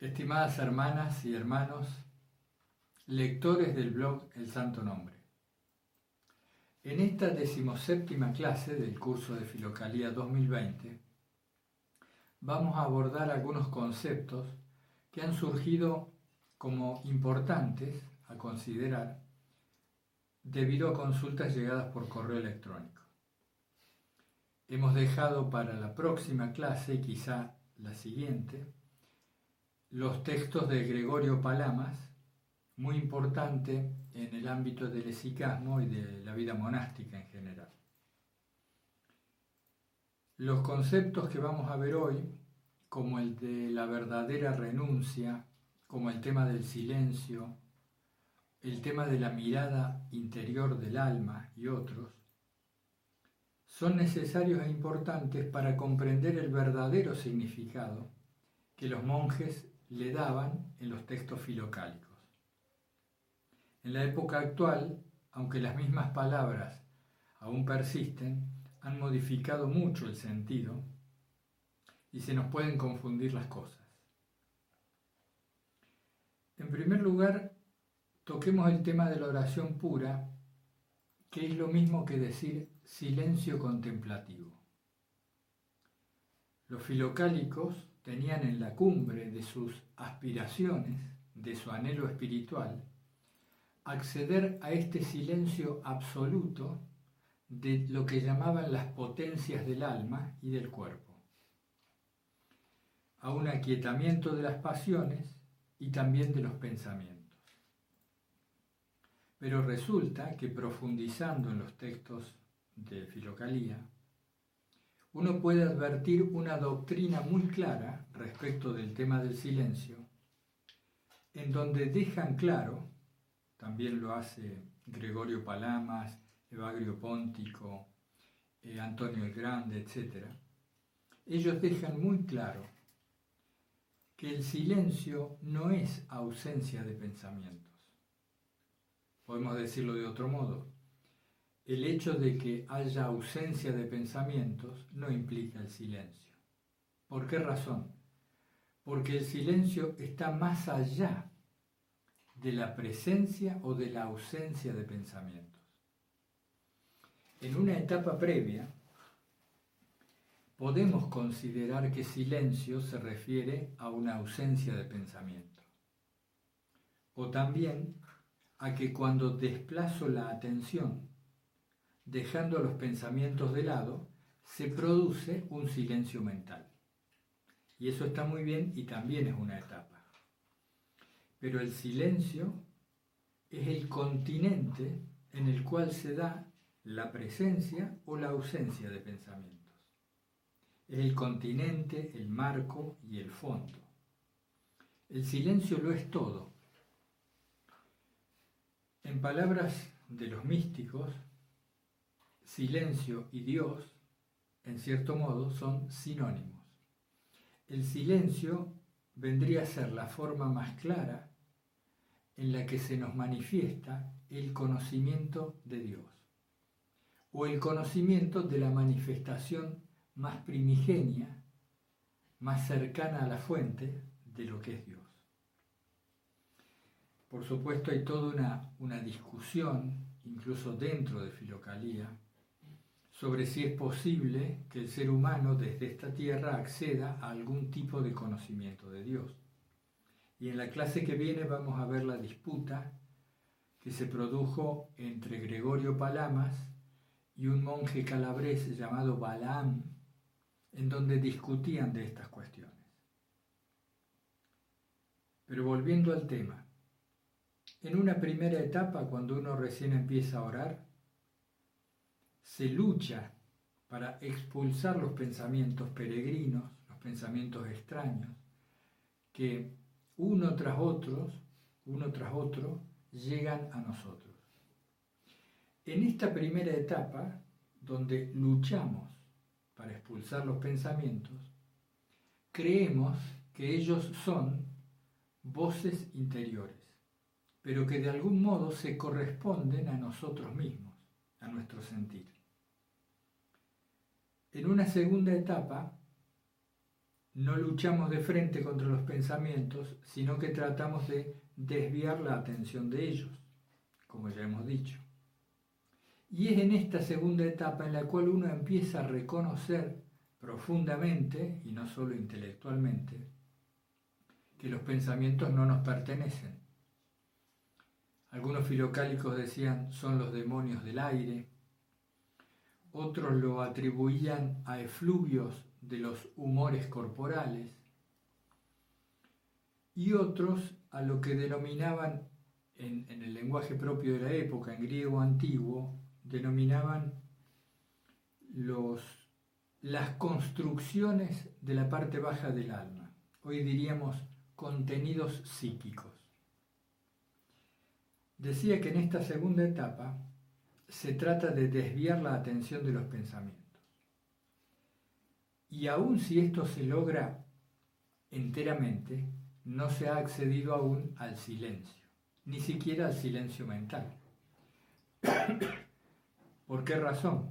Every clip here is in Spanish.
Estimadas hermanas y hermanos, lectores del blog El Santo Nombre. En esta decimoséptima clase del curso de Filocalía 2020, vamos a abordar algunos conceptos que han surgido como importantes a considerar debido a consultas llegadas por correo electrónico. Hemos dejado para la próxima clase, quizá la siguiente, los textos de Gregorio Palamas, muy importante en el ámbito del esicasmo y de la vida monástica en general. Los conceptos que vamos a ver hoy, como el de la verdadera renuncia, como el tema del silencio, el tema de la mirada interior del alma y otros, son necesarios e importantes para comprender el verdadero significado que los monjes le daban en los textos filocálicos. En la época actual, aunque las mismas palabras aún persisten, han modificado mucho el sentido y se nos pueden confundir las cosas. En primer lugar, toquemos el tema de la oración pura, que es lo mismo que decir silencio contemplativo. Los filocálicos tenían en la cumbre de sus aspiraciones, de su anhelo espiritual, acceder a este silencio absoluto de lo que llamaban las potencias del alma y del cuerpo, a un aquietamiento de las pasiones y también de los pensamientos. Pero resulta que profundizando en los textos de Filocalía, uno puede advertir una doctrina muy clara respecto del tema del silencio, en donde dejan claro, también lo hace Gregorio Palamas, Evagrio Póntico, eh, Antonio el Grande, etc., ellos dejan muy claro que el silencio no es ausencia de pensamientos. Podemos decirlo de otro modo. El hecho de que haya ausencia de pensamientos no implica el silencio. ¿Por qué razón? Porque el silencio está más allá de la presencia o de la ausencia de pensamientos. En una etapa previa, podemos considerar que silencio se refiere a una ausencia de pensamiento. O también a que cuando desplazo la atención, dejando los pensamientos de lado, se produce un silencio mental. Y eso está muy bien y también es una etapa. Pero el silencio es el continente en el cual se da la presencia o la ausencia de pensamientos es el continente, el marco y el fondo. El silencio lo es todo. En palabras de los místicos, silencio y Dios, en cierto modo, son sinónimos. El silencio vendría a ser la forma más clara en la que se nos manifiesta el conocimiento de Dios o el conocimiento de la manifestación más primigenia, más cercana a la fuente de lo que es Dios. Por supuesto hay toda una, una discusión, incluso dentro de Filocalía, sobre si es posible que el ser humano desde esta tierra acceda a algún tipo de conocimiento de Dios. Y en la clase que viene vamos a ver la disputa que se produjo entre Gregorio Palamas y un monje calabrese llamado Balaam, en donde discutían de estas cuestiones. Pero volviendo al tema, en una primera etapa, cuando uno recién empieza a orar, se lucha para expulsar los pensamientos peregrinos, los pensamientos extraños, que uno tras otro, uno tras otro, llegan a nosotros. En esta primera etapa, donde luchamos para expulsar los pensamientos, creemos que ellos son voces interiores, pero que de algún modo se corresponden a nosotros mismos, a nuestro sentir. En una segunda etapa, no luchamos de frente contra los pensamientos, sino que tratamos de desviar la atención de ellos, como ya hemos dicho. Y es en esta segunda etapa en la cual uno empieza a reconocer profundamente, y no solo intelectualmente, que los pensamientos no nos pertenecen. Algunos filocálicos decían son los demonios del aire, otros lo atribuían a efluvios de los humores corporales y otros a lo que denominaban en, el lenguaje propio de la época, en griego antiguo, denominaban los, las construcciones de la parte baja del alma. Hoy diríamos contenidos psíquicos. Decía que en esta segunda etapa se trata de desviar la atención de los pensamientos. Y aun si esto se logra enteramente, no se ha accedido aún al silencio, ni siquiera al silencio mental. ¿Por qué razón?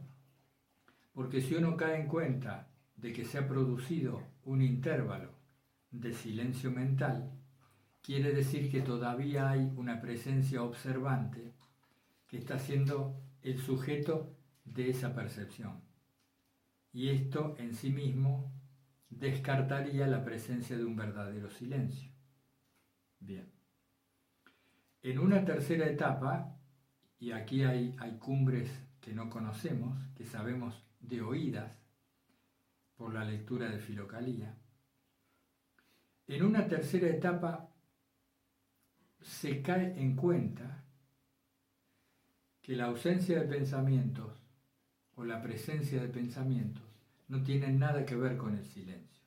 Porque si uno cae en cuenta de que se ha producido un intervalo de silencio mental, quiere decir que todavía hay una presencia observante que está siendo el sujeto de esa percepción. Y esto en sí mismo descartaría la presencia de un verdadero silencio. Bien. En una tercera etapa, y aquí hay, hay cumbres que no conocemos, que sabemos de oídas por la lectura de Filocalía, en una tercera etapa se cae en cuenta que la ausencia de pensamientos o la presencia de pensamientos no tienen nada que ver con el silencio.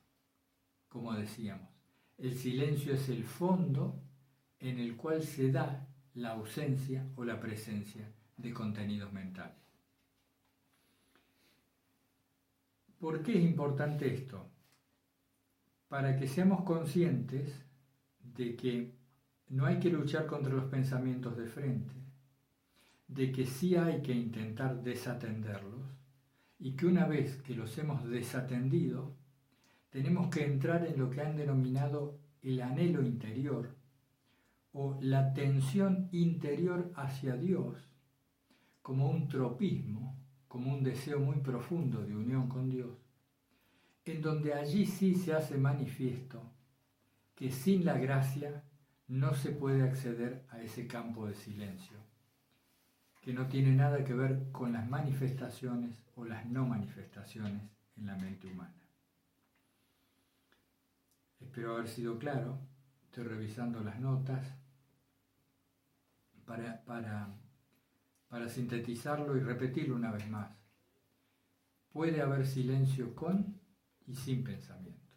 Como decíamos, el silencio es el fondo en el cual se da la ausencia o la presencia de contenidos mentales. ¿Por qué es importante esto? Para que seamos conscientes de que no hay que luchar contra los pensamientos de frente, de que sí hay que intentar desatenderlos y que una vez que los hemos desatendido, tenemos que entrar en lo que han denominado el anhelo interior o la tensión interior hacia Dios como un tropismo como un deseo muy profundo de unión con Dios, en donde allí sí se hace manifiesto que sin la gracia no se puede acceder a ese campo de silencio, que no tiene nada que ver con las manifestaciones o las no manifestaciones en la mente humana. Espero haber sido claro, estoy revisando las notas para, para para sintetizarlo y repetirlo una vez más. Puede haber silencio con y sin pensamientos.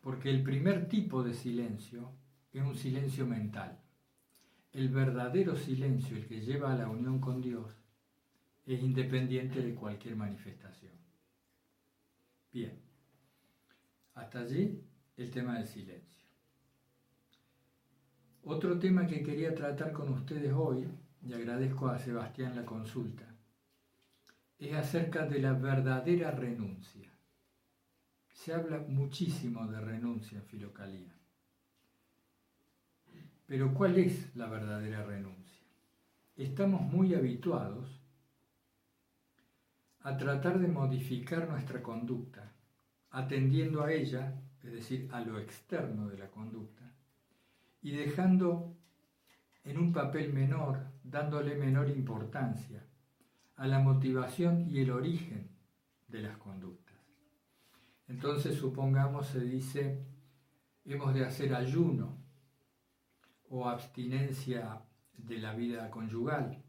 Porque el primer tipo de silencio es un silencio mental. El verdadero silencio, el que lleva a la unión con Dios, es independiente de cualquier manifestación. Bien, hasta allí el tema del silencio. Otro tema que quería tratar con ustedes hoy y agradezco a Sebastián la consulta, es acerca de la verdadera renuncia. Se habla muchísimo de renuncia en Filocalía. Pero ¿cuál es la verdadera renuncia? Estamos muy habituados a tratar de modificar nuestra conducta, atendiendo a ella, es decir, a lo externo de la conducta, y dejando en un papel menor, dándole menor importancia a la motivación y el origen de las conductas. Entonces, supongamos, se dice, hemos de hacer ayuno o abstinencia de la vida conyugal,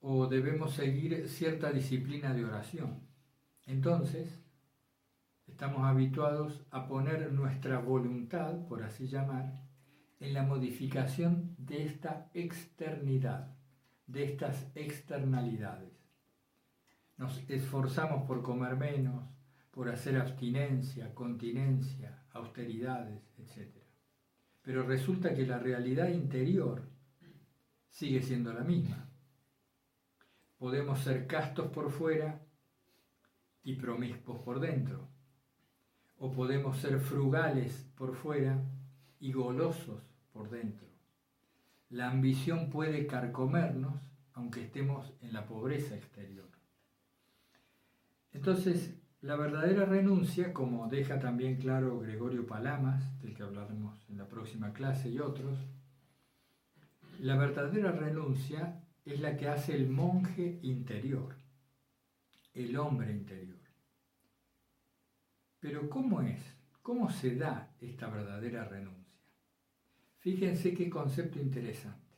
o debemos seguir cierta disciplina de oración. Entonces, estamos habituados a poner nuestra voluntad, por así llamar, en la modificación de esta externidad, de estas externalidades. Nos esforzamos por comer menos, por hacer abstinencia, continencia, austeridades, etc. Pero resulta que la realidad interior sigue siendo la misma. Podemos ser castos por fuera y promiscuos por dentro. o podemos ser frugales por fuera y golosos por dentro. La ambición puede carcomernos aunque estemos en la pobreza exterior. Entonces, la verdadera renuncia, como deja también claro Gregorio Palamas, del que hablaremos en la próxima clase y otros, la verdadera renuncia es la que hace el monje interior, el hombre interior. Pero ¿cómo es? ¿Cómo se da esta verdadera renuncia? Fíjense qué concepto interesante.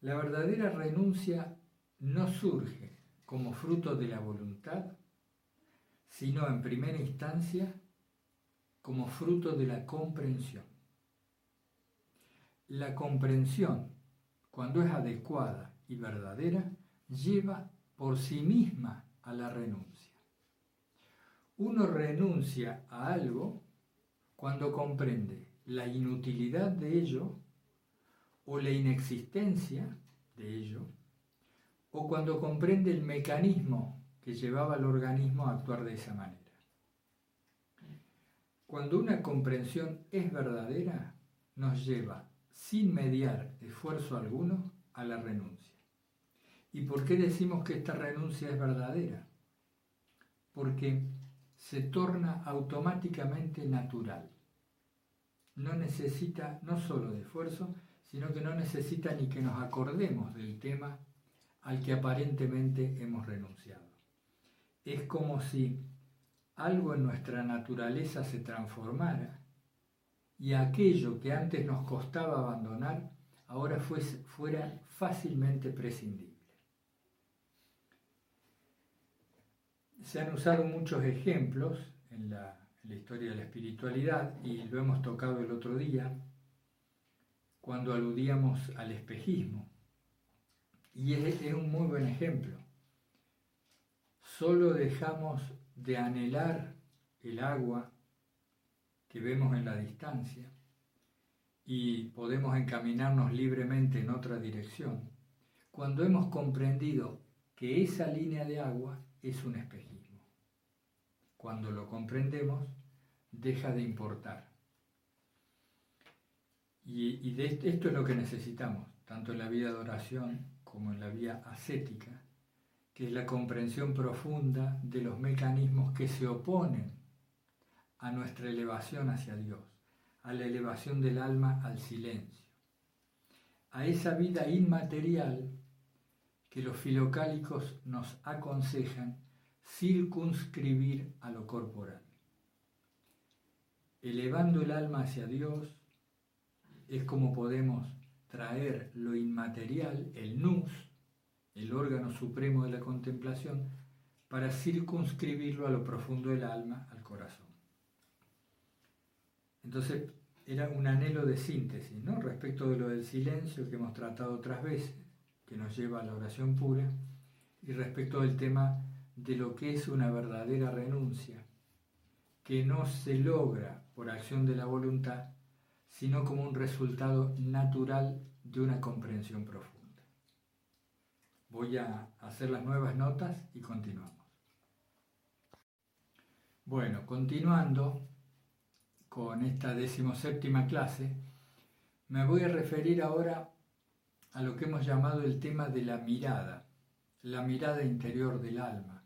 La verdadera renuncia no surge como fruto de la voluntad, sino en primera instancia como fruto de la comprensión. La comprensión, cuando es adecuada y verdadera, lleva por sí misma a la renuncia. Uno renuncia a algo cuando comprende la inutilidad de ello o la inexistencia de ello o cuando comprende el mecanismo que llevaba al organismo a actuar de esa manera. Cuando una comprensión es verdadera, nos lleva, sin mediar esfuerzo alguno, a la renuncia. ¿Y por qué decimos que esta renuncia es verdadera? Porque se torna automáticamente natural. No necesita no solo de esfuerzo, sino que no necesita ni que nos acordemos del tema al que aparentemente hemos renunciado. Es como si algo en nuestra naturaleza se transformara y aquello que antes nos costaba abandonar ahora fuera fácilmente prescindible. Se han usado muchos ejemplos en la, en la historia de la espiritualidad y lo hemos tocado el otro día cuando aludíamos al espejismo. Y es, un muy buen ejemplo. Solo dejamos de anhelar el agua que vemos en la distancia y podemos encaminarnos libremente en otra dirección cuando hemos comprendido que esa línea de agua es un espejismo. Cuando lo comprendemos, deja de importar. Y, esto es lo que necesitamos, tanto en la vida de oración como en la vía ascética, que es la comprensión profunda de los mecanismos que se oponen a nuestra elevación hacia Dios, a la elevación del alma al silencio, a esa vida inmaterial que los filocálicos nos aconsejan circunscribir a lo corporal. Elevando el alma hacia Dios es como podemos traer lo inmaterial, el nous, el órgano supremo de la contemplación, para circunscribirlo a lo profundo del alma, al corazón. Entonces, era un anhelo de síntesis, ¿no? Respecto de lo del silencio que hemos tratado otras veces, que nos lleva a la oración pura, y respecto del tema de lo que es una verdadera renuncia, que no se logra por acción de la voluntad, sino como un resultado natural de una comprensión profunda. Voy a hacer las nuevas notas y continuamos. Bueno, continuando con esta decimoséptima clase, me voy a referir ahora a lo que hemos llamado el tema de la mirada, la mirada interior del alma.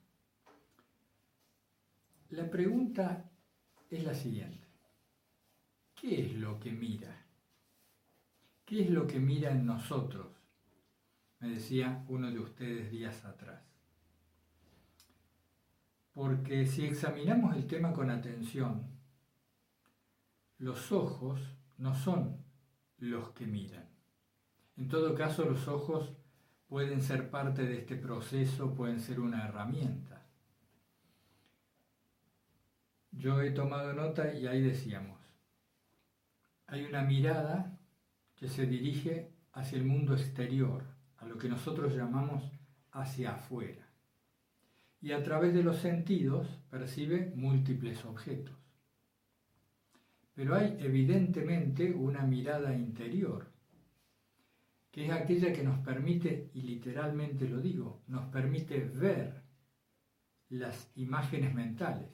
La pregunta es la siguiente. ¿Qué es lo que mira? ¿Qué es lo que mira en nosotros? Me decía uno de ustedes días atrás. Porque si examinamos el tema con atención, los ojos no son los que miran. En todo caso, los ojos pueden ser parte de este proceso, pueden ser una herramienta. Yo he tomado nota y ahí decíamos, hay una mirada que se dirige hacia el mundo exterior, a lo que nosotros llamamos hacia afuera. Y a través de los sentidos percibe múltiples objetos. Pero hay evidentemente una mirada interior, que es aquella que nos permite, y literalmente lo digo, nos permite ver las imágenes mentales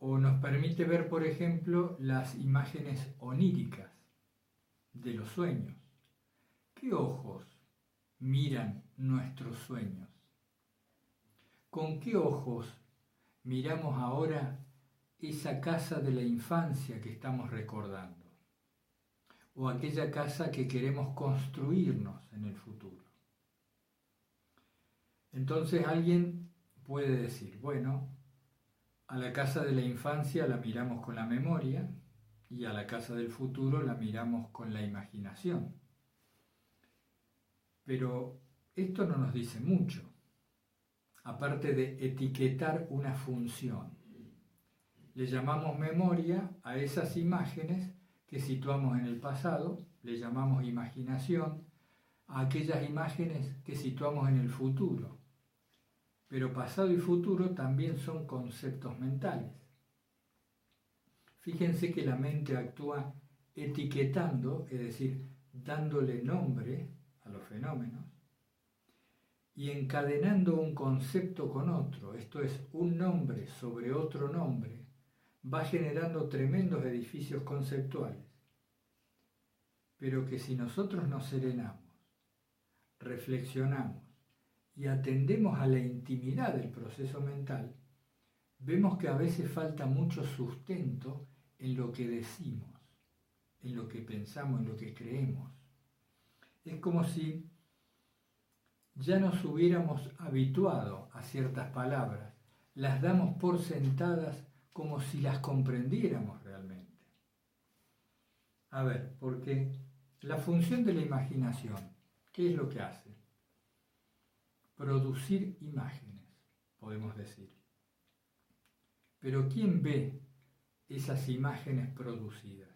o nos permite ver, por ejemplo, las imágenes oníricas de los sueños. ¿Qué ojos miran nuestros sueños? ¿Con qué ojos miramos ahora esa casa de la infancia que estamos recordando? ¿O aquella casa que queremos construirnos en el futuro? Entonces alguien puede decir, bueno, a la casa de la infancia la miramos con la memoria y a la casa del futuro la miramos con la imaginación. Pero esto no nos dice mucho, aparte de etiquetar una función. Le llamamos memoria a esas imágenes que situamos en el pasado, le llamamos imaginación a aquellas imágenes que situamos en el futuro. Pero pasado y futuro también son conceptos mentales. Fíjense que la mente actúa etiquetando, es decir, dándole nombre los fenómenos y encadenando un concepto con otro, esto es, un nombre sobre otro nombre, va generando tremendos edificios conceptuales. Pero que si nosotros nos serenamos, reflexionamos y atendemos a la intimidad del proceso mental, vemos que a veces falta mucho sustento en lo que decimos, en lo que pensamos, en lo que creemos. Es como si ya nos hubiéramos habituado a ciertas palabras, las damos por sentadas como si las comprendiéramos realmente. A ver, porque la función de la imaginación, ¿qué es lo que hace? Producir imágenes, podemos decir. Pero ¿quién ve esas imágenes producidas?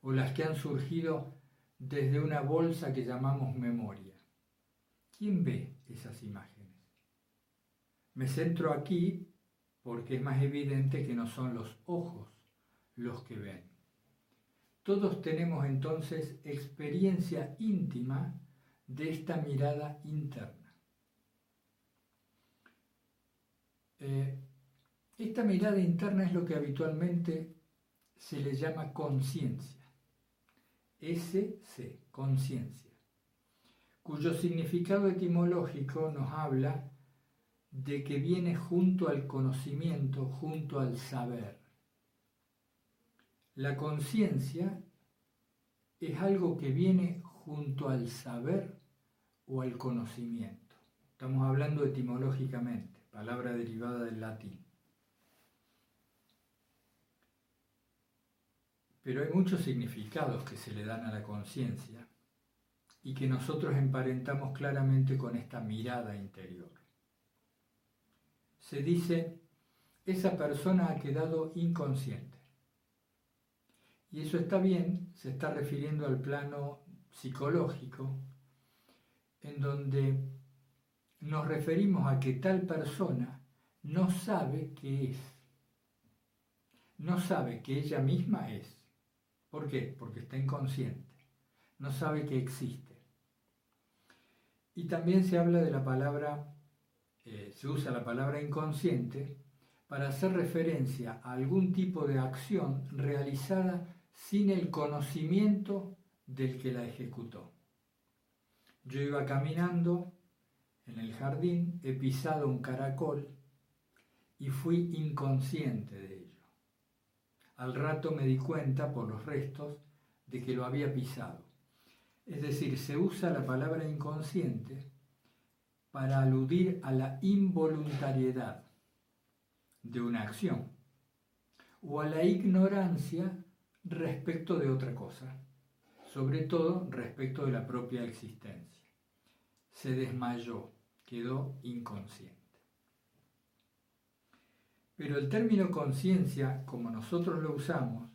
O las que han surgido desde una bolsa que llamamos memoria. ¿Quién ve esas imágenes? Me centro aquí porque es más evidente que no son los ojos los que ven. Todos tenemos entonces experiencia íntima de esta mirada interna. Eh, esta mirada interna es lo que habitualmente se le llama conciencia. SC, conciencia, cuyo significado etimológico nos habla de que viene junto al conocimiento, junto al saber. La conciencia es algo que viene junto al saber o al conocimiento. Estamos hablando etimológicamente, palabra derivada del latín. Pero hay muchos significados que se le dan a la conciencia y que nosotros emparentamos claramente con esta mirada interior. Se dice, esa persona ha quedado inconsciente. Y eso está bien, se está refiriendo al plano psicológico, en donde nos referimos a que tal persona no sabe qué es, no sabe que ella misma es. ¿Por qué? Porque está inconsciente, no sabe que existe. Y también se habla de la palabra, eh, se usa la palabra inconsciente para hacer referencia a algún tipo de acción realizada sin el conocimiento del que la ejecutó. Yo iba caminando en el jardín, he pisado un caracol y fui inconsciente de. Al rato me di cuenta por los restos de que lo había pisado. Es decir, se usa la palabra inconsciente para aludir a la involuntariedad de una acción o a la ignorancia respecto de otra cosa, sobre todo respecto de la propia existencia. Se desmayó, quedó inconsciente. Pero el término conciencia, como nosotros lo usamos,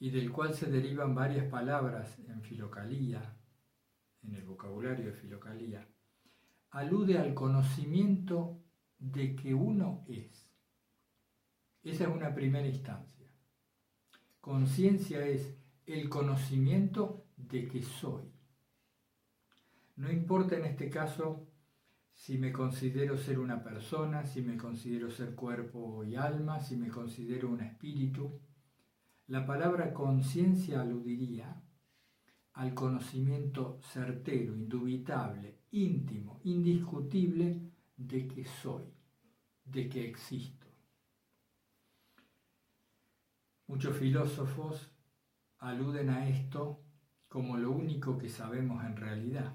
y del cual se derivan varias palabras en filocalía, en el vocabulario de filocalía, alude al conocimiento de que uno es. Esa es una primera instancia. Conciencia es el conocimiento de que soy. No importa en este caso si me considero ser una persona, si me considero ser cuerpo y alma, si me considero un espíritu. La palabra conciencia aludiría al conocimiento certero, indubitable, íntimo, indiscutible de que soy, de que existo. Muchos filósofos aluden a esto como lo único que sabemos en realidad.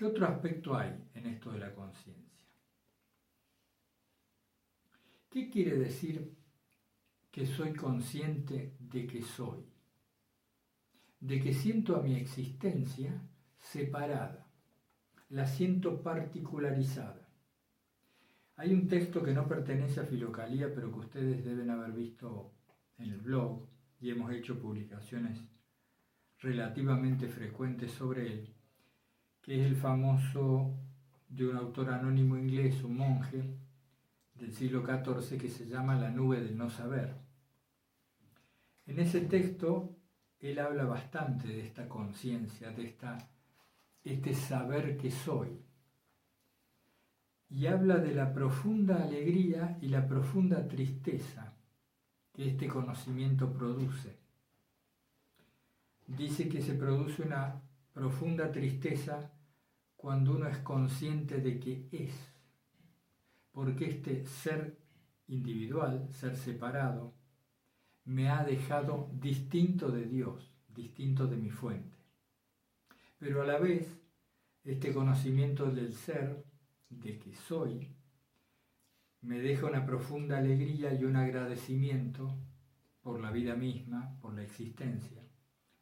¿Qué otro aspecto hay en esto de la conciencia? ¿Qué quiere decir que soy consciente de que soy? De que siento a mi existencia separada, la siento particularizada. Hay un texto que no pertenece a Filocalía, pero que ustedes deben haber visto en el blog y hemos hecho publicaciones relativamente frecuentes sobre él, que es el famoso de un autor anónimo inglés, un monje del siglo XIV, que se llama La nube del no saber. En ese texto él habla bastante de esta conciencia, de esta, este saber que soy. Y habla de la profunda alegría y la profunda tristeza que este conocimiento produce. Dice que se produce una profunda tristeza cuando uno es consciente de que es, porque este ser individual, ser separado, me ha dejado distinto de Dios, distinto de mi fuente. Pero a la vez, este conocimiento del ser, de que soy, me deja una profunda alegría y un agradecimiento por la vida misma, por la existencia,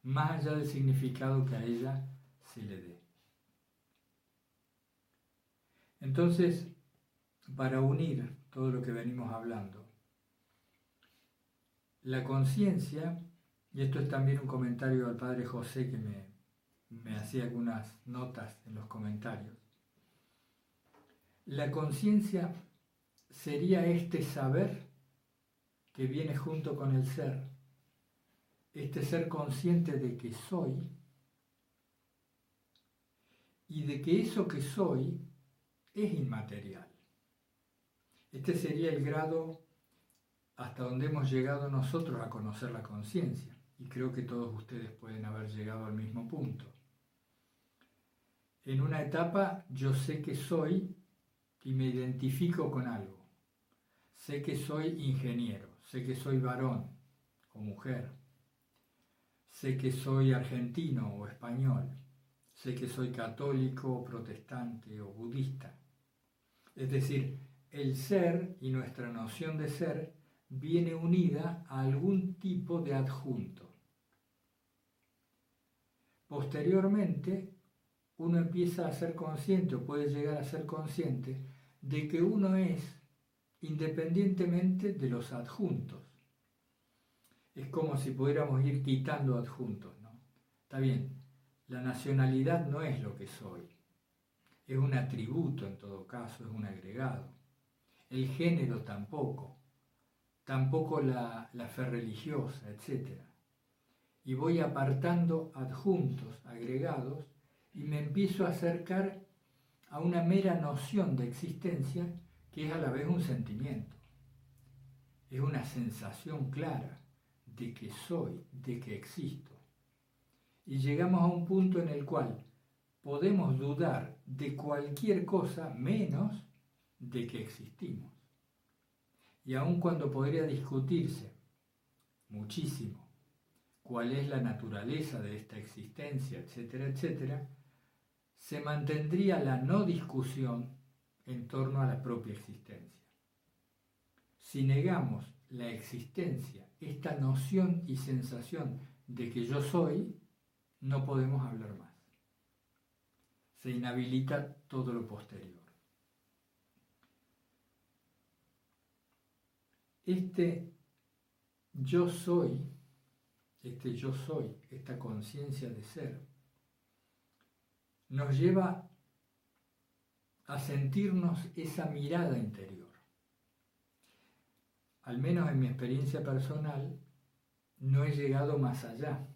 más allá del significado que a ella se le dé. Entonces, para unir todo lo que venimos hablando, la conciencia, y esto es también un comentario al padre José que me, me hacía algunas notas en los comentarios, la conciencia sería este saber que viene junto con el ser, este ser consciente de que soy y de que eso que soy es inmaterial. Este sería el grado hasta donde hemos llegado nosotros a conocer la conciencia, y creo que todos ustedes pueden haber llegado al mismo punto. En una etapa yo sé que soy y me identifico con algo. Sé que soy ingeniero, sé que soy varón o mujer, sé que soy argentino o español, sé que soy católico o protestante o budista. Es decir, el ser y nuestra noción de ser viene unida a algún tipo de adjunto. Posteriormente, uno empieza a ser consciente o puede llegar a ser consciente de que uno es independientemente de los adjuntos. Es como si pudiéramos ir quitando adjuntos, ¿no? Está bien, la nacionalidad no es lo que soy, es un atributo en todo caso, es un agregado. El género tampoco, tampoco la, la fe religiosa, etc. Y voy apartando adjuntos, agregados, y me empiezo a acercar a una mera noción de existencia que es a la vez un sentimiento. Es una sensación clara de que soy, de que existo. Y llegamos a un punto en el cual podemos dudar de cualquier cosa menos de que existimos. Y aun cuando podría discutirse muchísimo cuál es la naturaleza de esta existencia, etcétera, etcétera, se mantendría la no discusión en torno a la propia existencia. Si negamos la existencia, esta noción y sensación de que yo soy, no podemos hablar más. Se inhabilita todo lo posterior. Este yo soy, este yo soy, esta conciencia de ser, nos lleva a sentirnos esa mirada interior. Al menos en mi experiencia personal, no he llegado más allá.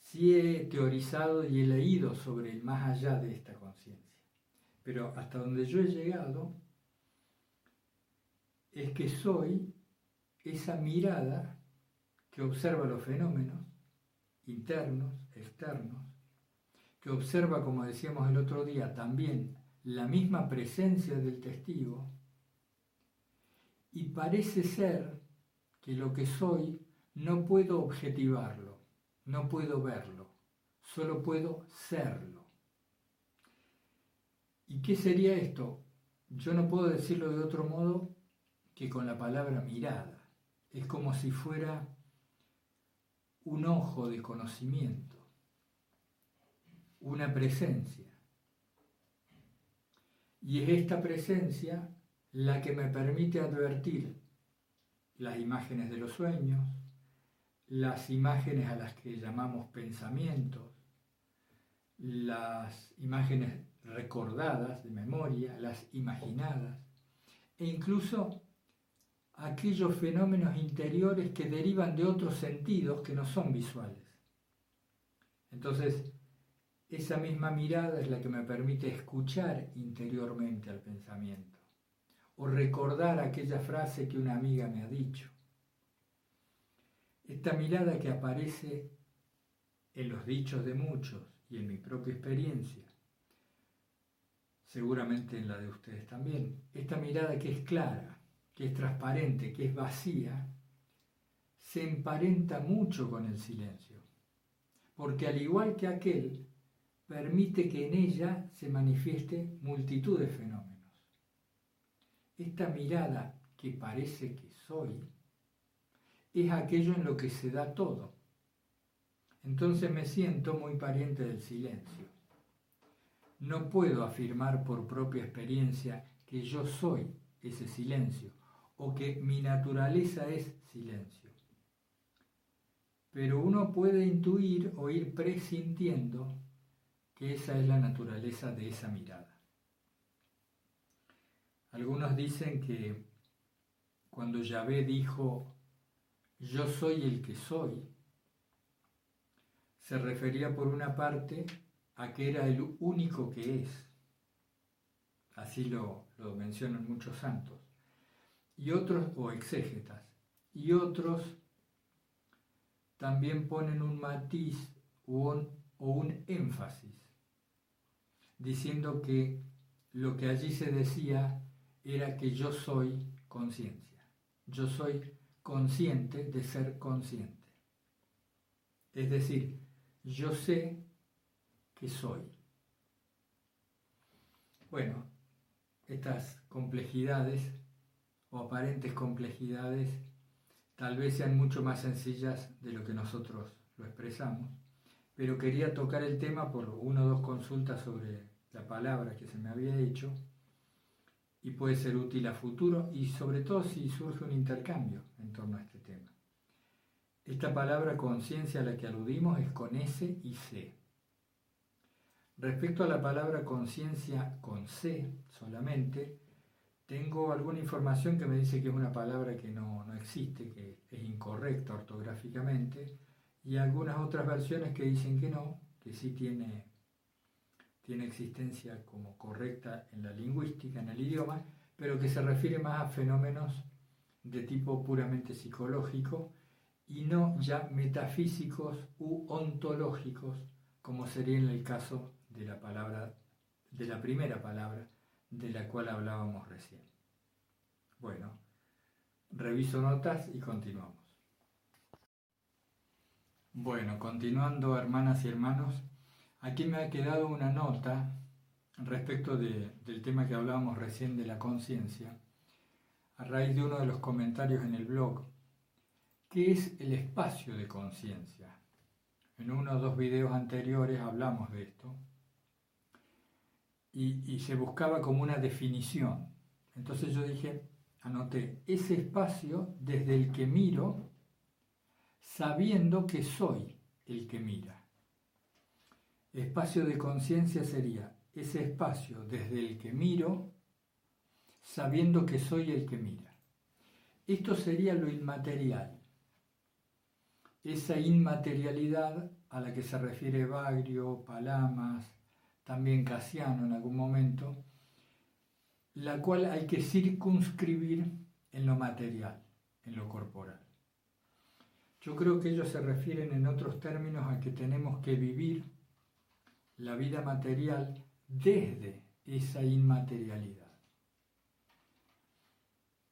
sí he teorizado y he leído sobre el más allá de esta conciencia, pero hasta donde yo he llegado es que soy esa mirada que observa los fenómenos internos, externos, que observa, como decíamos el otro día, también la misma presencia del testigo, y parece ser que lo que soy no puedo objetivarlo, no puedo verlo, solo puedo serlo. ¿Y qué sería esto? Yo no puedo decirlo de otro modo que con la palabra mirada. Es como si fuera un ojo de conocimiento, una presencia. Y es esta presencia la que me permite advertir las imágenes de los sueños, las imágenes a las que llamamos pensamientos, las imágenes recordadas de memoria, las imaginadas, e incluso aquellos fenómenos interiores que derivan de otros sentidos que no son visuales. Entonces, esa misma mirada es la que me permite escuchar interiormente al pensamiento o recordar aquella frase que una amiga me ha dicho. Esta mirada que aparece en los dichos de muchos y en mi propia experiencia, seguramente en la de ustedes también, esta mirada que es clara, que es transparente, que es vacía, se emparenta mucho con el silencio, porque al igual que aquel, permite que en ella se manifieste multitud de fenómenos. Esta mirada que parece que soy es aquello en lo que se da todo. Entonces me siento muy pariente del silencio. No puedo afirmar por propia experiencia que yo soy ese silencio o que mi naturaleza es silencio. Pero uno puede intuir o ir presintiendo que esa es la naturaleza de esa mirada. Algunos dicen que cuando Yahvé dijo, yo soy el que soy, se refería por una parte a que era el único que es. Así lo, lo mencionan muchos santos. Y otros, o exégetas, y otros también ponen un matiz o un énfasis, diciendo que lo que allí se decía era que yo soy conciencia. Yo soy consciente de ser consciente. Es decir, yo sé que soy. Bueno, estas complejidades o aparentes complejidades tal vez sean mucho más sencillas de lo que nosotros lo expresamos, pero quería tocar el tema por una o dos consultas sobre la palabra que se me había hecho y puede ser útil a futuro y sobre todo si surge un intercambio en torno a este tema. Esta palabra conciencia a la que aludimos es con S y C. Respecto a la palabra conciencia con C solamente, tengo alguna información que me dice que es una palabra que no, no existe, que es incorrecta ortográficamente, y algunas otras versiones que dicen que no, que sí tiene tiene existencia como correcta en la lingüística, en el idioma, pero que se refiere más a fenómenos de tipo puramente psicológico y no ya metafísicos u ontológicos, como sería en el caso de la palabra, de la primera palabra de la cual hablábamos recién. Bueno, reviso notas y continuamos. Bueno, continuando hermanas y hermanos, Aquí me ha quedado una nota respecto del tema que hablábamos recién de la conciencia, a raíz de uno de los comentarios en el blog, que es el espacio de conciencia. En uno o dos videos anteriores hablamos de esto y, y se buscaba como una definición. Entonces yo dije, anoté, ese espacio desde el que miro sabiendo que soy el que mira. Espacio de conciencia sería ese espacio desde el que miro, sabiendo que soy el que mira. Esto sería lo inmaterial. Esa inmaterialidad a la que se refiere Bagrio, Palamas, también Casiano en algún momento, la cual hay que circunscribir en lo material, en lo corporal. Yo creo que ellos se refieren en otros términos a que tenemos que vivir la vida material desde esa inmaterialidad.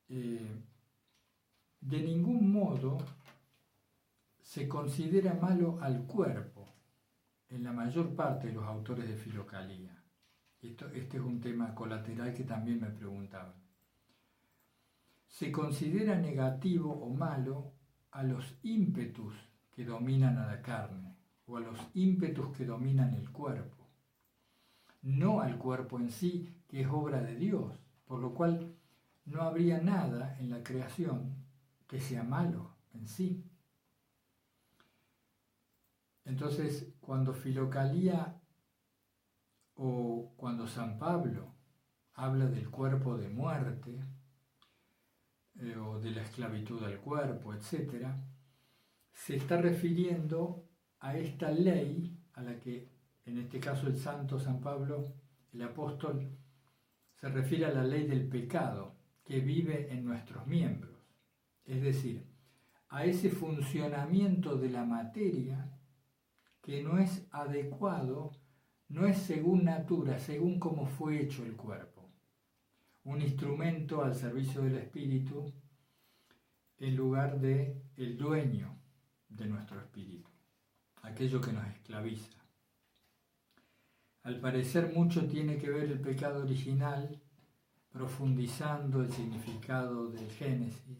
Eh, de ningún modo se considera malo al cuerpo en la mayor parte de los autores de Filocalía. Esto, este es un tema colateral que también me preguntaban. Se considera negativo o malo a los ímpetus que dominan a la carne o a los ímpetus que dominan el cuerpo, no al cuerpo en sí, que es obra de Dios, por lo cual no habría nada en la creación que sea malo en sí. Entonces, cuando Filocalía o cuando San Pablo habla del cuerpo de muerte eh, o de la esclavitud al cuerpo, etc., se está refiriendo a esta ley a la que, en este caso, el santo San Pablo, el apóstol, se refiere a la ley del pecado que vive en nuestros miembros. Es decir, a ese funcionamiento de la materia que no es adecuado, no es según natura, según cómo fue hecho el cuerpo. Un instrumento al servicio del espíritu en lugar de el dueño de nuestro espíritu, aquello que nos esclaviza. Al parecer mucho tiene que ver el pecado original profundizando el significado del Génesis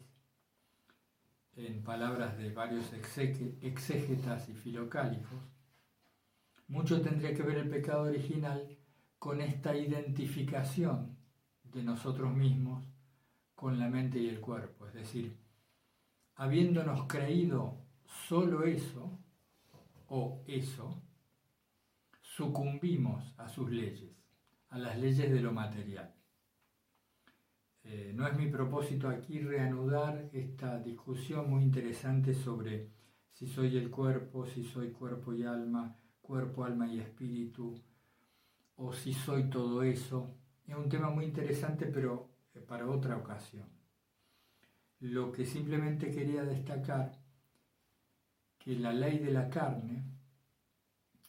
en palabras de varios exégetas y filocálicos, mucho tendría que ver el pecado original con esta identificación de nosotros mismos con la mente y el cuerpo. Es decir, habiéndonos creído solo eso o eso, sucumbimos a sus leyes, a las leyes de lo material. Eh, no es mi propósito aquí reanudar esta discusión muy interesante sobre si soy el cuerpo, si soy cuerpo y alma, cuerpo, alma y espíritu, o si soy todo eso. Es un tema muy interesante, pero eh, para otra ocasión. Lo que simplemente quería destacar, que la ley de la carne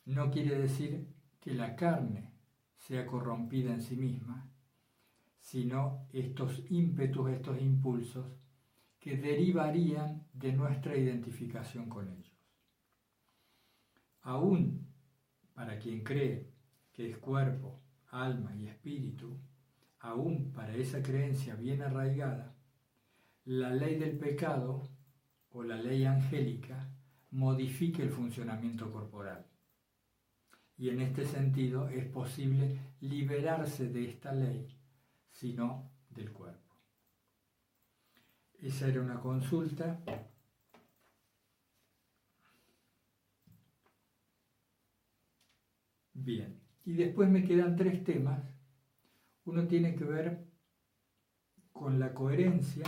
no quiere decir que la carne sea corrompida en sí misma, sino estos ímpetus, estos impulsos que derivarían de nuestra identificación con ellos. Aún para quien cree que es cuerpo, alma y espíritu, aún para esa creencia bien arraigada, la ley del pecado o la ley angélica modifica el funcionamiento corporal. Y en este sentido es posible liberarse de esta ley sino del cuerpo. Esa era una consulta. Bien, y después me quedan tres temas. Uno tiene que ver con la coherencia,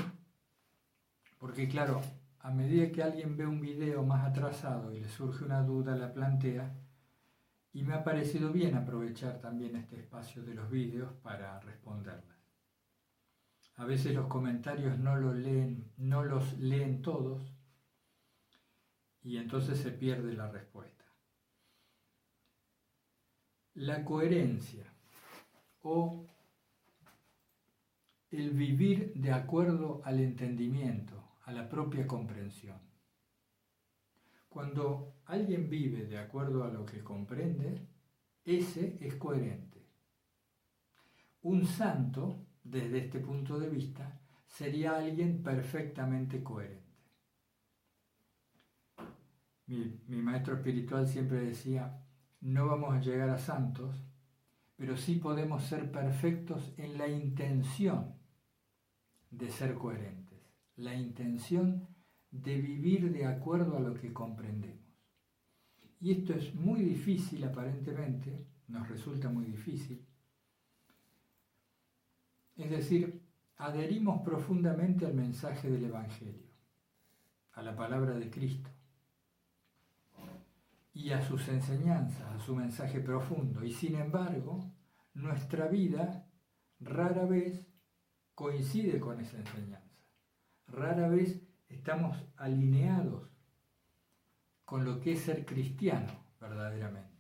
porque claro, a medida que alguien ve un video más atrasado y le surge una duda, la plantea, y me ha parecido bien aprovechar también este espacio de los vídeos para responderla. A veces los comentarios no los leen, no los leen todos y entonces se pierde la respuesta. La coherencia o el vivir de acuerdo al entendimiento, a la propia comprensión. Cuando alguien vive de acuerdo a lo que comprende, ese es coherente. Un santo desde este punto de vista, sería alguien perfectamente coherente. Mi, maestro espiritual siempre decía, no vamos a llegar a santos, pero sí podemos ser perfectos en la intención de ser coherentes, la intención de vivir de acuerdo a lo que comprendemos. Y esto es muy difícil aparentemente, nos resulta muy difícil, es decir, adherimos profundamente al mensaje del Evangelio, a la palabra de Cristo. y a sus enseñanzas, a su mensaje profundo. Y sin embargo, nuestra vida rara vez coincide con esa enseñanza. Rara vez estamos alineados con lo que es ser cristiano verdaderamente.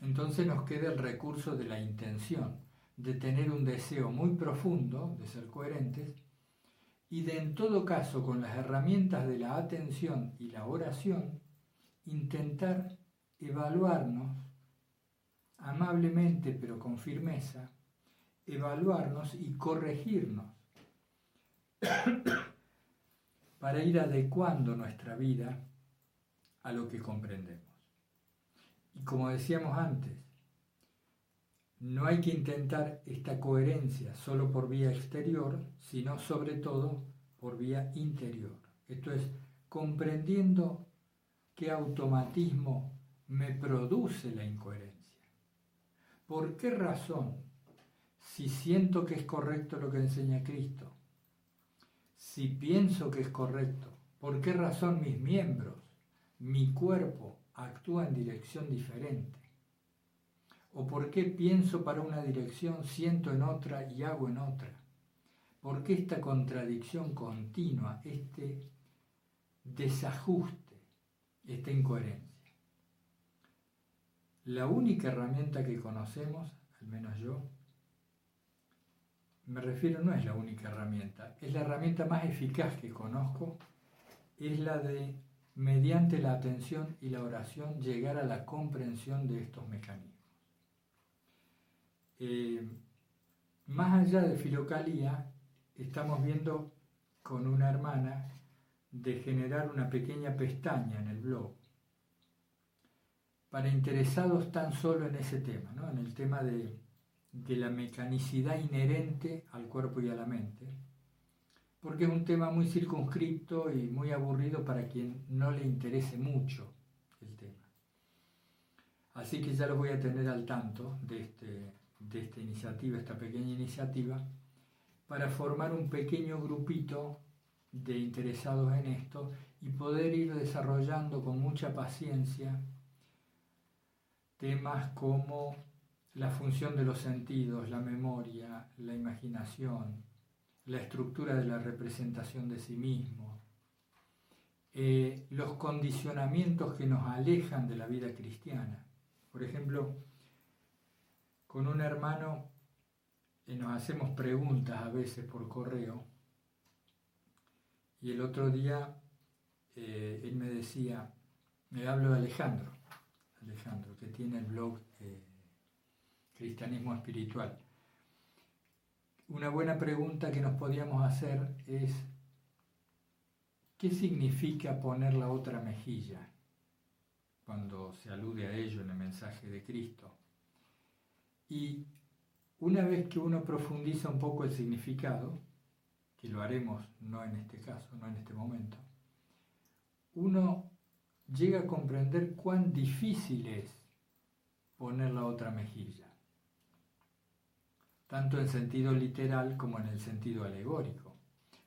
Entonces nos queda el recurso de la intención, de tener un deseo muy profundo de ser coherentes y de en todo caso con las herramientas de la atención y la oración intentar evaluarnos amablemente pero con firmeza, evaluarnos y corregirnos para ir adecuando nuestra vida a lo que comprendemos. Y como decíamos antes, no hay que intentar esta coherencia solo por vía exterior, sino sobre todo por vía interior. Esto es, comprendiendo qué automatismo me produce la incoherencia. ¿Por qué razón, si siento que es correcto lo que enseña Cristo, si pienso que es correcto, por qué razón mis miembros, mi cuerpo actúa en dirección diferente? ¿O por qué pienso para una dirección, siento en otra y hago en otra? ¿Por qué esta contradicción continua, este desajuste, esta incoherencia? La única herramienta que conocemos, al menos yo, me refiero, no es la única herramienta, es la herramienta más eficaz que conozco, es la de, mediante la atención y la oración, llegar a la comprensión de estos mecanismos. Eh, más allá de filocalía, estamos viendo con una hermana de generar una pequeña pestaña en el blog para interesados tan solo en ese tema, ¿no? en el tema de, de la mecanicidad inherente al cuerpo y a la mente, porque es un tema muy circunscripto y muy aburrido para quien no le interese mucho el tema. Así que ya los voy a tener al tanto de, este, de esta iniciativa, esta pequeña iniciativa, para formar un pequeño grupito de interesados en esto y poder ir desarrollando con mucha paciencia temas como la función de los sentidos, la memoria, la imaginación, la estructura de la representación de sí mismo, eh, los condicionamientos que nos alejan de la vida cristiana. Por ejemplo, con un hermano eh, nos hacemos preguntas a veces por correo y el otro día eh, él me decía, me hablo de Alejandro, Alejandro, que tiene el blog Cristianismo Espiritual. Una buena pregunta que nos podíamos hacer es, ¿qué significa poner la otra mejilla cuando se alude a ello en el mensaje de Cristo? Y una vez que uno profundiza un poco el significado, que lo haremos no en este caso, no en este momento, uno llega a comprender cuán difícil es poner la otra mejilla, tanto en sentido literal como en el sentido alegórico.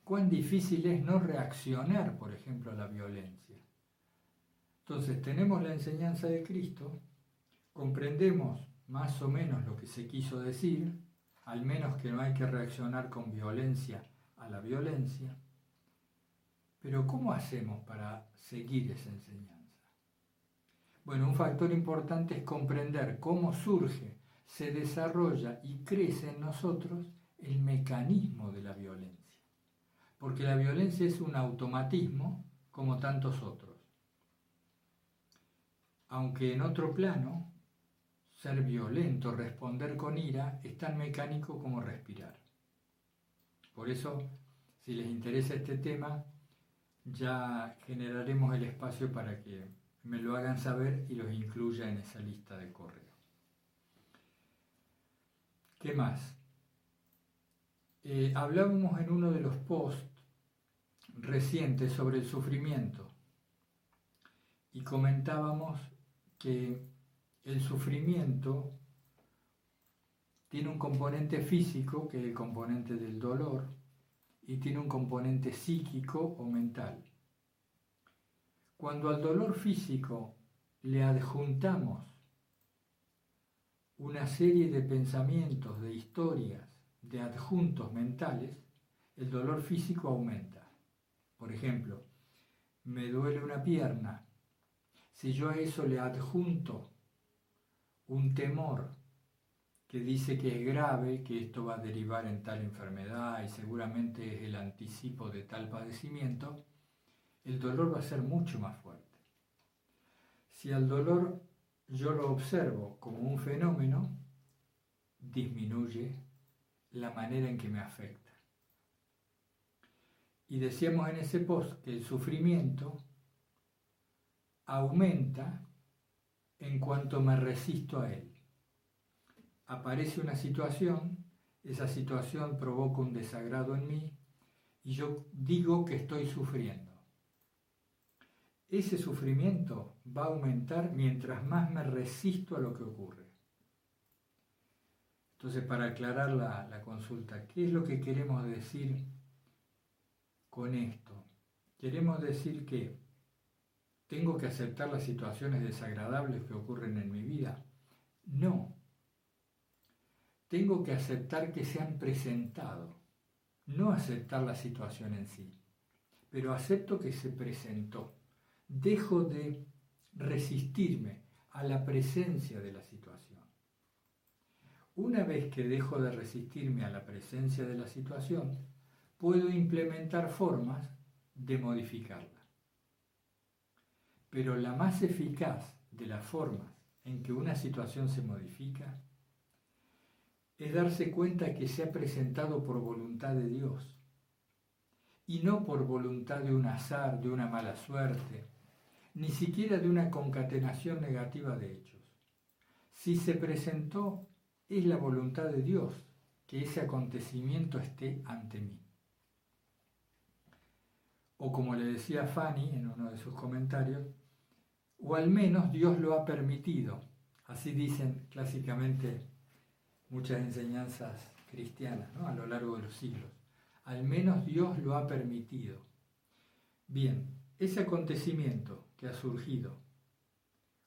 Cuán difícil es no reaccionar, por ejemplo, a la violencia. Entonces tenemos la enseñanza de Cristo, comprendemos más o menos lo que se quiso decir, al menos que no hay que reaccionar con violencia a la violencia, pero ¿cómo hacemos para seguir esa enseñanza? Bueno, un factor importante es comprender cómo surge, se desarrolla y crece en nosotros el mecanismo de la violencia. Porque la violencia es un automatismo como tantos otros. Aunque en otro plano, ser violento, responder con ira, es tan mecánico como respirar. Por eso, si les interesa este tema, ya generaremos el espacio para que me lo hagan saber y los incluya en esa lista de correo. ¿Qué más? Eh, hablábamos en uno de los posts recientes sobre el sufrimiento y comentábamos que el sufrimiento tiene un componente físico, que es el componente del dolor, y tiene un componente psíquico o mental. Cuando al dolor físico le adjuntamos una serie de pensamientos, de historias, de adjuntos mentales, el dolor físico aumenta. Por ejemplo, me duele una pierna. Si yo a eso le adjunto un temor que dice que es grave, que esto va a derivar en tal enfermedad y seguramente es el anticipo de tal padecimiento, el dolor va a ser mucho más fuerte. Si al dolor yo lo observo como un fenómeno, disminuye la manera en que me afecta. Y decíamos en ese post que el sufrimiento aumenta en cuanto me resisto a él. Aparece una situación, esa situación provoca un desagrado en mí y yo digo que estoy sufriendo. Ese sufrimiento va a aumentar mientras más me resisto a lo que ocurre. Entonces, para aclarar la, la consulta, ¿qué es lo que queremos decir con esto? Queremos decir que ¿Tengo que aceptar las situaciones desagradables que ocurren en mi vida? No. Tengo que aceptar que se han presentado, no aceptar la situación en sí, pero acepto que se presentó. Dejo de resistirme a la presencia de la situación. Una vez que dejo de resistirme a la presencia de la situación, puedo implementar formas de modificarla. Pero la más eficaz de las formas en que una situación se modifica es darse cuenta que se ha presentado por voluntad de Dios y no por voluntad de un azar, de una mala suerte, ni siquiera de una concatenación negativa de hechos. Si se presentó, es la voluntad de Dios que ese acontecimiento esté ante mí. O como le decía Fanny en uno de sus comentarios, o al menos Dios lo ha permitido. Así dicen clásicamente muchas enseñanzas cristianas a lo largo de los siglos. Al menos Dios lo ha permitido. Bien, ese acontecimiento que ha surgido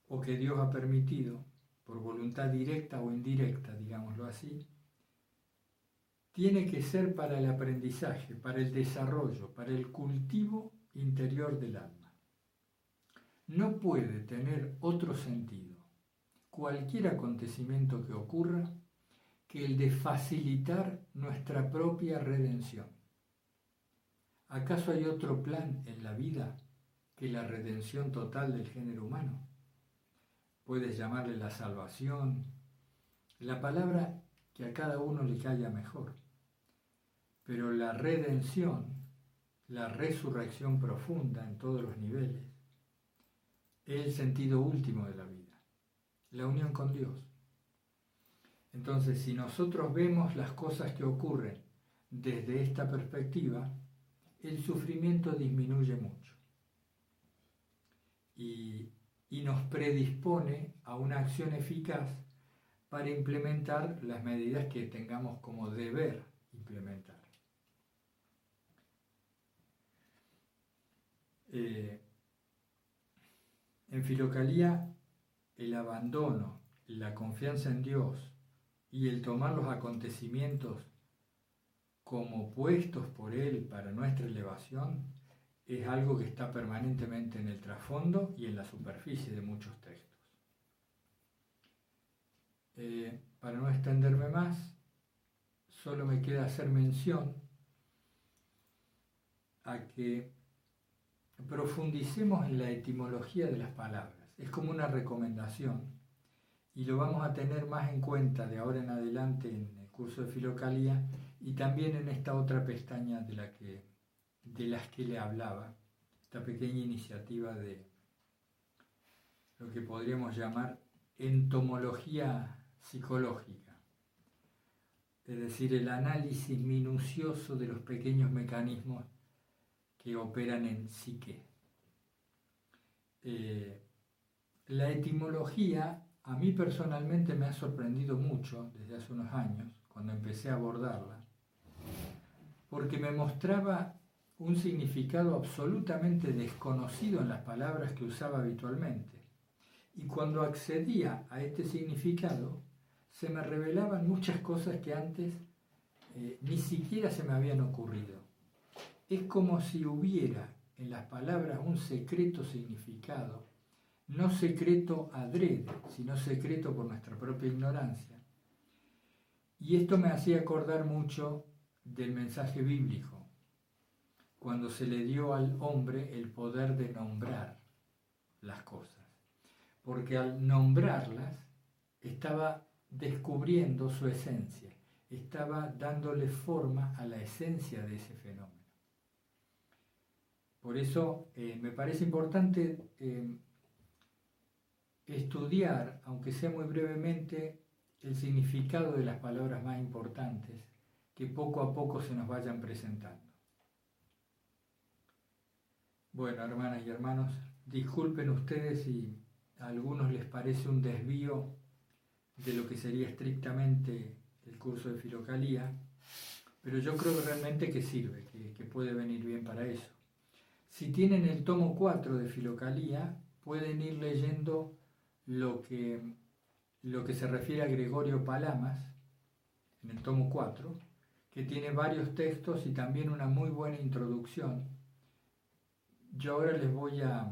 o que Dios ha permitido, por voluntad directa o indirecta, digámoslo así, tiene que ser para el aprendizaje, para el desarrollo, para el cultivo interior del alma no puede tener otro sentido cualquier acontecimiento que ocurra que el de facilitar nuestra propia redención. ¿Acaso hay otro plan en la vida que la redención total del género humano? Puedes llamarle la salvación, la palabra que a cada uno le caiga mejor. Pero la redención, la resurrección profunda en todos los niveles, es el sentido último de la vida, la unión con Dios. Entonces, si nosotros vemos las cosas que ocurren desde esta perspectiva, el sufrimiento disminuye mucho y, nos predispone a una acción eficaz para implementar las medidas que tengamos como deber implementar. Eh, en Filocalía, el abandono, la confianza en Dios y el tomar los acontecimientos como puestos por Él para nuestra elevación es algo que está permanentemente en el trasfondo y en la superficie de muchos textos. Eh, para no extenderme más, solo me queda hacer mención a que profundicemos en la etimología de las palabras. Es como una recomendación y lo vamos a tener más en cuenta de ahora en adelante en el curso de Filocalía y también en esta otra pestaña de, la que, de las que le hablaba, esta pequeña iniciativa de lo que podríamos llamar entomología psicológica, es decir, el análisis minucioso de los pequeños mecanismos que operan en psique. Eh, la etimología a mí personalmente me ha sorprendido mucho desde hace unos años, cuando empecé a abordarla, porque me mostraba un significado absolutamente desconocido en las palabras que usaba habitualmente Y cuando accedía a este significado, se me revelaban muchas cosas que antes eh, ni siquiera se me habían ocurrido. Es como si hubiera en las palabras un secreto significado, no secreto adrede, sino secreto por nuestra propia ignorancia. Y esto me hacía acordar mucho del mensaje bíblico, cuando se le dio al hombre el poder de nombrar las cosas. Porque al nombrarlas estaba descubriendo su esencia, estaba dándole forma a la esencia de ese fenómeno. Por eso eh, me parece importante eh, estudiar, aunque sea muy brevemente, el significado de las palabras más importantes que poco a poco se nos vayan presentando. Bueno, hermanas y hermanos, disculpen ustedes si a algunos les parece un desvío de lo que sería estrictamente el curso de filocalía, pero yo creo realmente que sirve, que, puede venir bien para eso. Si tienen el tomo 4 de filocalía, pueden ir leyendo lo que, lo que se refiere a Gregorio Palamas, en el tomo 4, que tiene varios textos y también una muy buena introducción. Yo ahora les voy a,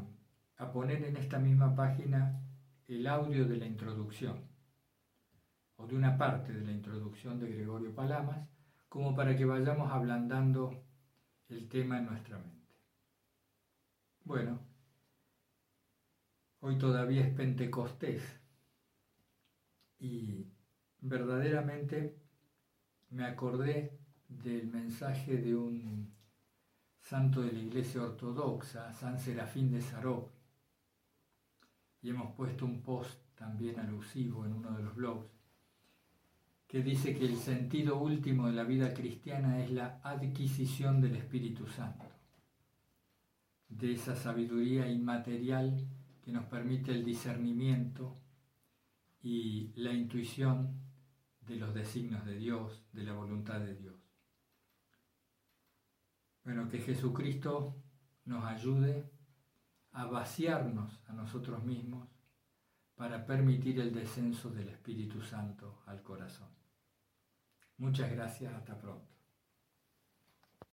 poner en esta misma página el audio de la introducción o de una parte de la introducción de Gregorio Palamas, como para que vayamos ablandando el tema en nuestra mente. Bueno, hoy todavía es Pentecostés y verdaderamente me acordé del mensaje de un santo de la Iglesia Ortodoxa, San Serafín de Sarov, y hemos puesto un post también alusivo en uno de los blogs, que dice que el sentido último de la vida cristiana es la adquisición del Espíritu Santo, de esa sabiduría inmaterial que nos permite el discernimiento y la intuición de los designios de Dios, de la voluntad de Dios. Bueno, que Jesucristo nos ayude a vaciarnos a nosotros mismos para permitir el descenso del Espíritu Santo al corazón. Muchas gracias, hasta pronto.